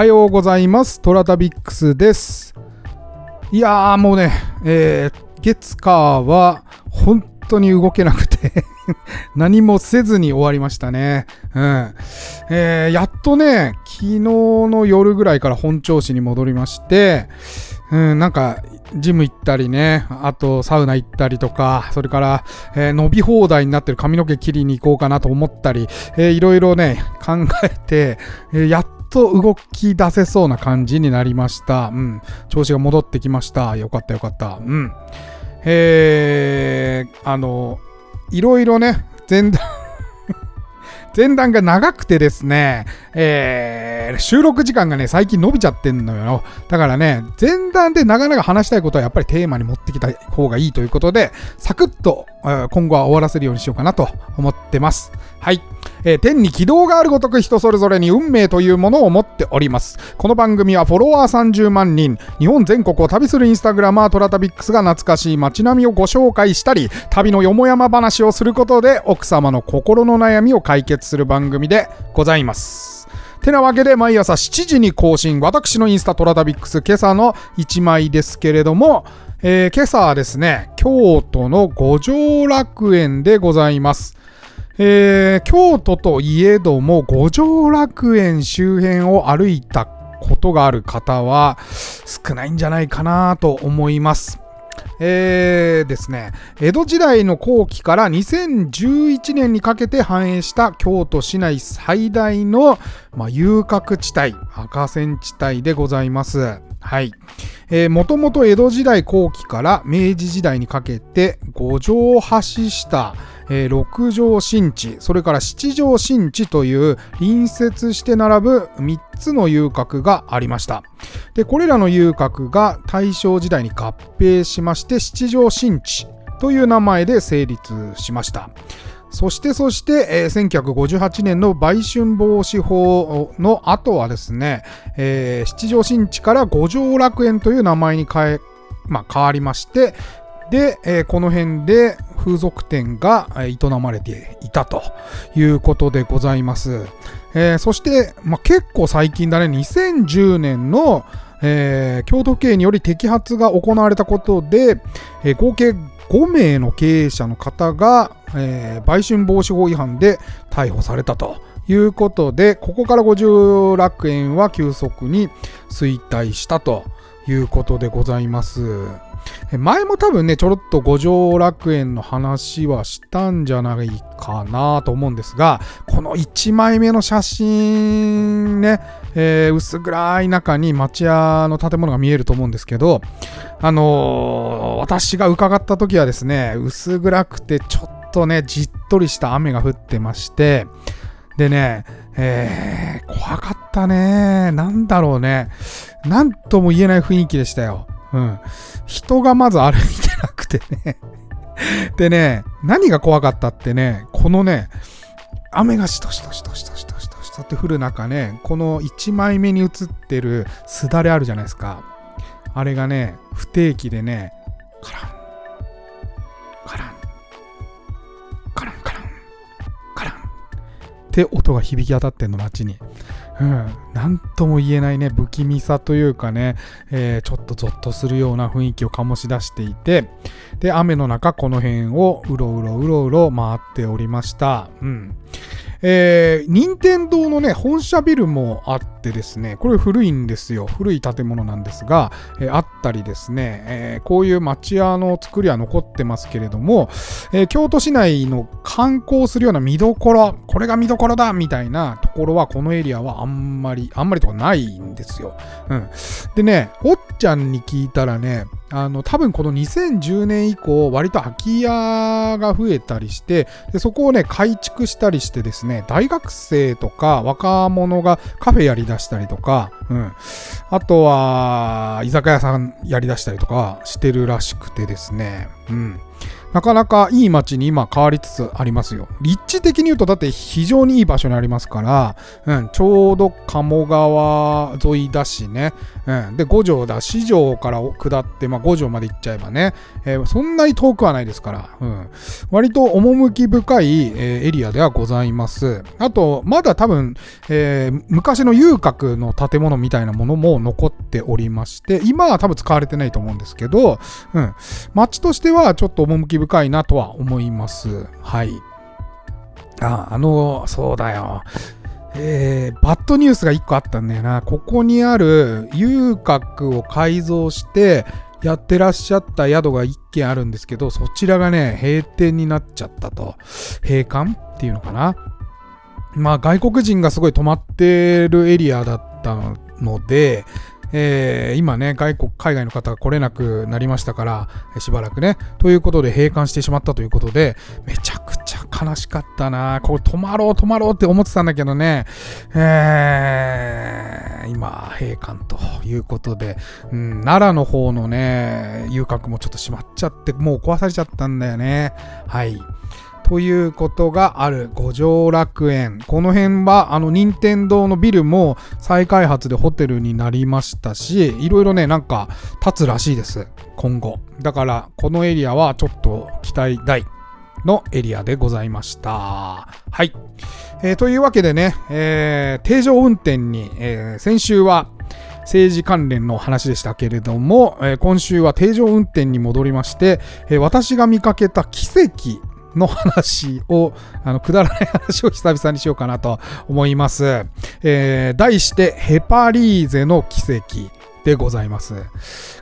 はようございます。トラタビックスです。いやーもうね、えー、月火は本当に動けなくて 何もせずに終わりましたね。うん。えー、やっとね、昨日の夜ぐらいから本調子に戻りまして、うん、なんか、ジム行ったりね、あとサウナ行ったりとか、それから、えー伸び放題になってる髪の毛切りに行こうかなと思ったり、えーいろいろね、考えて、えーやっと動き出せそうな感じになりました。うん。調子が戻ってきました。よかったよかった。うん。えー、あの、いろいろね、前段、前段が長くてですね、えー、収録時間がね、最近伸びちゃってんのよ。だからね、前段で長々話したいことはやっぱりテーマに持ってきた方がいいということで、サクッと、今後は終わらせるようにしようかなと思ってます。はい。えー天に軌道があるごとく人それぞれに運命というものを持っております。この番組はフォロワー30万人、日本全国を旅するインスタグラマートラタビックスが懐かしい街並みをご紹介したり、旅のよもやま話をすることで奥様の心の悩みを解決する番組でございます。てなわけで毎朝7時に更新、私のインスタトラタビックス今朝の1枚ですけれども、えー今朝はですね、京都の五条楽園でございます。えー京都といえども五条楽園周辺を歩いたことがある方は少ないんじゃないかなと思います。えーですね、江戸時代の後期から2011年にかけて繁栄した京都市内最大の、まあ、遊郭地帯、赤線地帯でございます。はい。えー、もともと江戸時代後期から明治時代にかけて五条橋下、えー六条新地、それから七条新地という隣接して並ぶ3つの遊郭がありました。で、これらの遊郭が大正時代に合併しまして七条新地という名前で成立しました。そしてそして、えー1958年の売春防止法の後はですね、えー七条新地から五条楽園という名前に変え、まあ、変わりまして、で、えーこの辺で風俗店が営まれていたということでございます。えーそして、まあ、結構最近だね、2010年の、えー京都府警により摘発が行われたことで、えー合計5名の経営者の方が、えー売春防止法違反で逮捕されたということで、ここから五十楽園は急速に衰退したということでございます。前も多分ね、ちょろっと五条楽園の話はしたんじゃないかなと思うんですが、この1枚目の写真ね、えー薄暗い中に町屋の建物が見えると思うんですけど、あのー私が伺った時はですね、薄暗くてちょっとね、じっとりした雨が降ってまして、でね、えー怖かったね。なんだろうね。なんとも言えない雰囲気でしたよ。うん。人がまず歩いてなくてね。でね、何が怖かったってね、このね、雨がしとしとしとしとしとしとしとって降る中ね、この1枚目に映ってるすだれあるじゃないですか。あれがね、不定期でね、カラン、カラン、カランカラン、カランって音が響き当たってんの街に。うん、なんとも言えないね、不気味さというかね、えーちょっとゾッとするような雰囲気を醸し出していて、で、雨の中、この辺をうろうろうろうろ回っておりました。うん。えー、任天堂のね、本社ビルもあってですね、これ古いんですよ。古い建物なんですが、えーあったりですね、えーこういう町屋の作りは残ってますけれども、えー京都市内の観光するような見どころ、これが見どころだみたいなところは、このエリアはあんまり、あんまりとかないんですよ。うん。でね、おっちゃんに聞いたらね、あの、多分この2010年以降、割と空き家が増えたりして、でそこをね、改築したりしてですね、大学生とか若者がカフェやりだしたりとか、うん。あとは、居酒屋さんやりだしたりとかしてるらしくてですね、うん。なかなかいい街に今変わりつつありますよ。立地的に言うとだって非常にいい場所にありますから、うん、ちょうど鴨川沿いだしね、うん、で、五条だ。四条から下って、まあ、五条まで行っちゃえばね、えー、そんなに遠くはないですから、うん、割と趣深い、えー、エリアではございます。あと、まだ多分、えー、昔の遊郭の建物みたいなものも残っておりまして、今は多分使われてないと思うんですけど、うん、街としてはちょっと趣深いなとは思います。はい。あ、あの、そうだよ。えー、バッドニュースが1個あったんだよな。ここにある遊郭を改造してやってらっしゃった宿が1軒あるんですけど、そちらがね、閉店になっちゃったと。閉館っていうのかな。まあ外国人がすごい泊まってるエリアだったので、えー、今ね、外国、海外の方が来れなくなりましたから、しばらくね。ということで閉館してしまったということで、めちゃ悲しかったなこれ泊まろう泊まろうって思ってたんだけどね、えー、今、閉館ということで、うん、奈良の方のね、遊郭もちょっと閉まっちゃって、もう壊されちゃったんだよね。はい。ということがある五条楽園。この辺は、あの、任天堂のビルも再開発でホテルになりましたし、いろいろね、なんか、立つらしいです。今後。だから、このエリアはちょっと期待大のエリアでございました。はい。えー、というわけでね、えー、定常運転に、えー、先週は、政治関連の話でしたけれども、えー、今週は定常運転に戻りまして、えー、私が見かけた奇跡の話を、あの、くだらない話を久々にしようかなと思います。えー、題して、ヘパリーゼの奇跡でございます。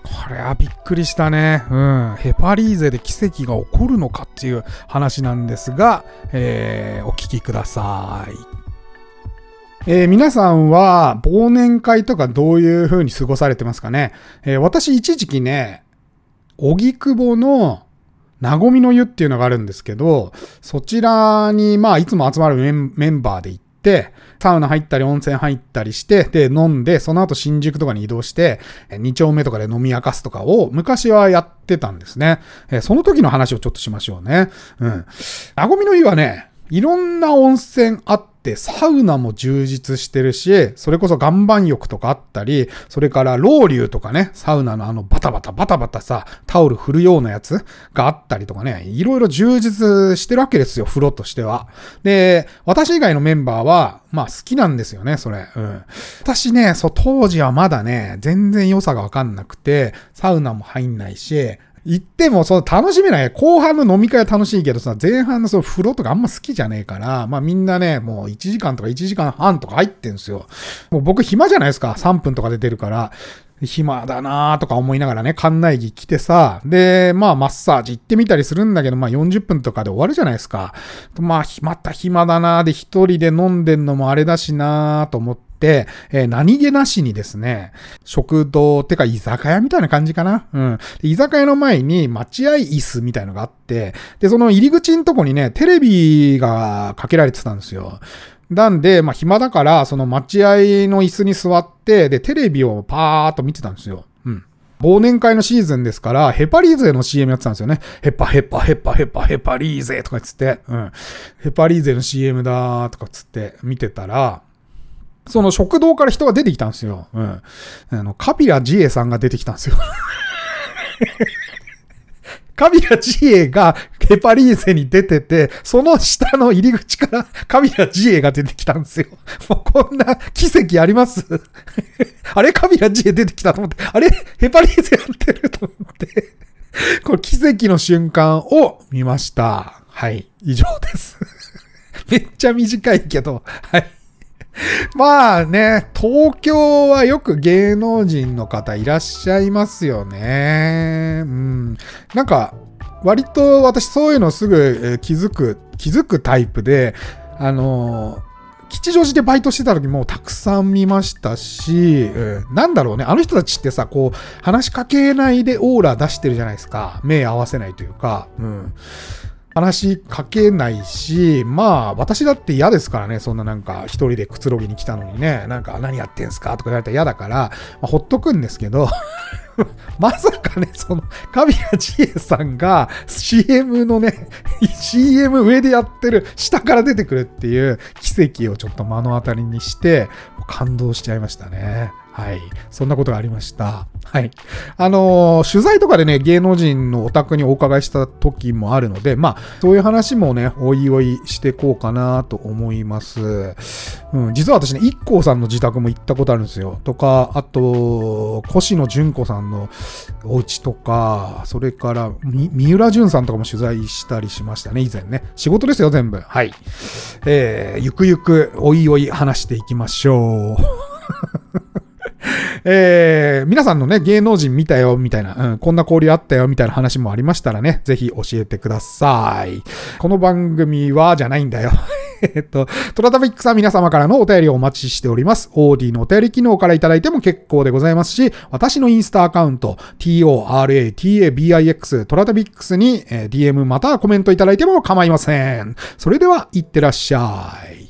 これはびっくりしたね。うん。ヘパリーゼで奇跡が起こるのかっていう話なんですが、えー、お聞きください。えー、皆さんは忘年会とかどういう風に過ごされてますかね、えー、私一時期ね、荻窪のなごみの湯っていうのがあるんですけど、そちらに、まあ、いつも集まるメンバーで行って、サウナ入ったり温泉入ったりして、で、飲んで、その後新宿とかに移動して、2丁目とかで飲み明かすとかを昔はやってたんですね。その時の話をちょっとしましょうね。うん。あごみの湯はね、いろんな温泉あって、サウナも充実してるし、それこそ岩盤浴とかあったり、それからロウリュとかね、サウナのあのバタバタバタバタさ、タオル振るようなやつがあったりとかね、いろいろ充実してるわけですよ、風呂としては。で、私以外のメンバーは、まあ好きなんですよね、それ。うん。私ね、そう、当時はまだね、全然良さがわかんなくて、サウナも入んないし、行っても、その楽しめない。後半の飲み会は楽しいけどさ、前半のその風呂とかあんま好きじゃねえから、まあみんなね、もう1時間とか1時間半とか入ってんすよ。もう僕暇じゃないですか。3分とかで出るから。暇だなーとか思いながらね、館内着着てさ、で、まあマッサージ行ってみたりするんだけど、まあ40分とかで終わるじゃないですか。まあ、また暇だなーで一人で飲んでんのもあれだしなーと思って、、えー、何気なしにですね、食堂ってか居酒屋みたいな感じかな。うん。居酒屋の前に待合椅子みたいのがあって、で、その入り口のとこにね、テレビがかけられてたんですよ。なんで、まあ暇だから、その待合の椅子に座って、で、テレビをパーっと見てたんですよ。うん。忘年会のシーズンですから、ヘパリーゼの CM やってたんですよね。ヘパヘパヘパヘパヘパリーゼとかつって、うん。ヘパリーゼの CM だーとかつって見てたら、その食堂から人が出てきたんですよ。うん。あの、カビラジエさんが出てきたんですよ。カビラジエがヘパリーゼに出てて、その下の入り口から カビラジエが出てきたんですよ。もうこんな奇跡あります？あれカビラジエ出てきたと思って、あれヘパリーゼやってると思って、これ奇跡の瞬間を見ました。はい。以上です。めっちゃ短いけど、はい。まあね、東京はよく芸能人の方いらっしゃいますよね。うん。なんか、割と私そういうのすぐ気づく、気づくタイプで、あの吉祥寺でバイトしてた時もたくさん見ましたし、うん、なんだろうね、あの人たちってさ、こう、話しかけないでオーラ出してるじゃないですか。目合わせないというか、うん。話しかけないし、まあ、私だって嫌ですからね、そんななんか、一人でくつろぎに来たのにね、なんか、何やってんすかとか言われたら嫌だから、まあ、ほっとくんですけど まさかね、その、神谷千恵さんが CM のね、CM 上でやってる、下から出てくるっていう奇跡をちょっと目の当たりにして、感動しちゃいましたね。はい。そんなことがありました。はい。あのー、取材とかでね、芸能人のお宅にお伺いした時もあるので、まあ、そういう話もね、おいおいしてこうかなと思います。うん、実は私ね、一 k さんの自宅も行ったことあるんですよ。とか、あと、越野純子さんのお家とか、それから、三浦淳さんとかも取材したりしましたね、以前ね。仕事ですよ、全部。はい。えー、ゆくゆく、おいおい話していきましょう。えー、皆さんのね、芸能人見たよ、みたいな、うん、こんな交流あったよ、みたいな話もありましたらね、ぜひ教えてください。この番組は、じゃないんだよ。えっと、トラタビックさん皆様からのお便りをお待ちしております。オーディのお便り機能からいただいても結構でございますし、私のインスタアカウント、toratabix トラタビックスに、え DM またはコメントいただいても構いません。それでは、いってらっしゃい。